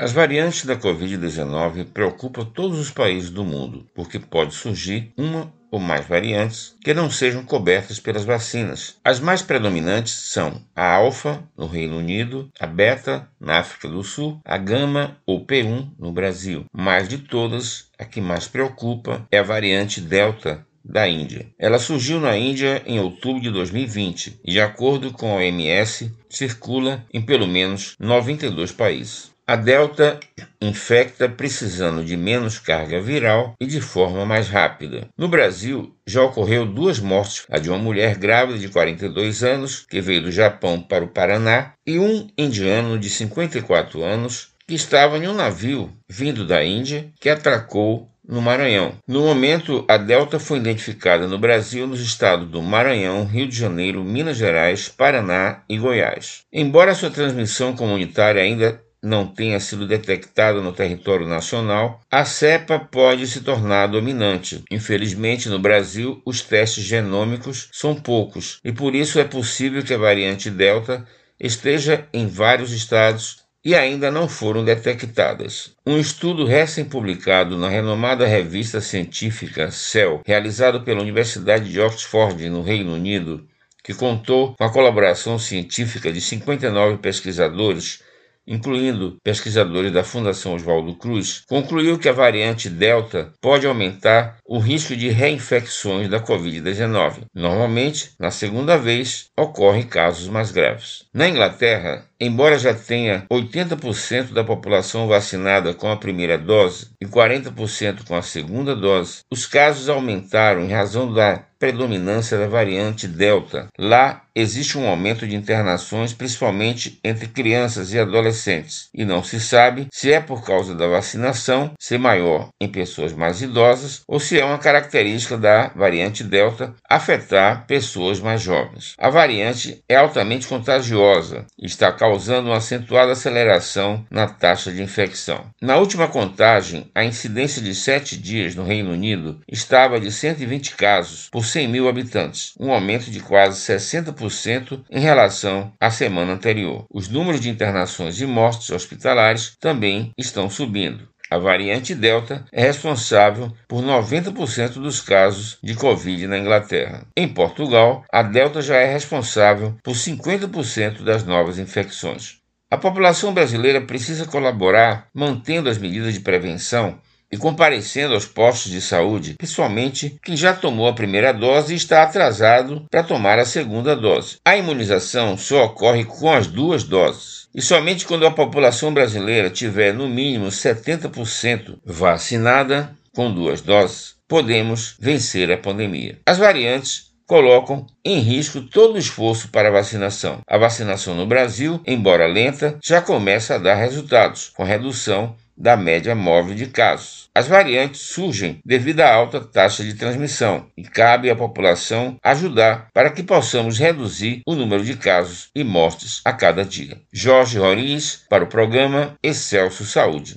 As variantes da Covid-19 preocupam todos os países do mundo, porque pode surgir uma ou mais variantes que não sejam cobertas pelas vacinas. As mais predominantes são a alfa no Reino Unido, a beta na África do Sul, a gama ou P1 no Brasil. Mas de todas, a que mais preocupa é a variante delta da Índia. Ela surgiu na Índia em outubro de 2020 e, de acordo com a OMS, circula em pelo menos 92 países. A Delta infecta precisando de menos carga viral e de forma mais rápida. No Brasil, já ocorreu duas mortes: a de uma mulher grávida de 42 anos, que veio do Japão para o Paraná, e um indiano de 54 anos, que estava em um navio vindo da Índia que atracou no Maranhão. No momento, a Delta foi identificada no Brasil nos estados do Maranhão, Rio de Janeiro, Minas Gerais, Paraná e Goiás. Embora sua transmissão comunitária ainda não tenha sido detectada no território nacional, a cepa pode se tornar dominante. Infelizmente, no Brasil, os testes genômicos são poucos e por isso é possível que a variante Delta esteja em vários estados e ainda não foram detectadas. Um estudo recém-publicado na renomada revista científica Cell, realizado pela Universidade de Oxford, no Reino Unido, que contou com a colaboração científica de 59 pesquisadores incluindo pesquisadores da Fundação Oswaldo Cruz, concluiu que a variante Delta pode aumentar o risco de reinfecções da Covid-19. Normalmente, na segunda vez, ocorrem casos mais graves. Na Inglaterra, embora já tenha 80% da população vacinada com a primeira dose e 40% com a segunda dose, os casos aumentaram em razão da predominância da variante Delta. Lá existe um aumento de internações, principalmente entre crianças e adolescentes, e não se sabe se é por causa da vacinação ser maior em pessoas mais idosas ou se é uma característica da variante Delta afetar pessoas mais jovens. A variante é altamente contagiosa e está causando uma acentuada aceleração na taxa de infecção. Na última contagem, a incidência de sete dias no Reino Unido estava de 120 casos por 100 mil habitantes, um aumento de quase 60% em relação à semana anterior. Os números de internações e mortes hospitalares também estão subindo. A variante Delta é responsável por 90% dos casos de Covid na Inglaterra. Em Portugal, a Delta já é responsável por 50% das novas infecções. A população brasileira precisa colaborar mantendo as medidas de prevenção e comparecendo aos postos de saúde, principalmente quem já tomou a primeira dose e está atrasado para tomar a segunda dose. A imunização só ocorre com as duas doses. E somente quando a população brasileira tiver no mínimo 70% vacinada com duas doses, podemos vencer a pandemia. As variantes colocam em risco todo o esforço para a vacinação. A vacinação no Brasil, embora lenta, já começa a dar resultados, com redução da média móvel de casos. As variantes surgem devido à alta taxa de transmissão e cabe à população ajudar para que possamos reduzir o número de casos e mortes a cada dia. Jorge Roriz para o programa Excelso Saúde.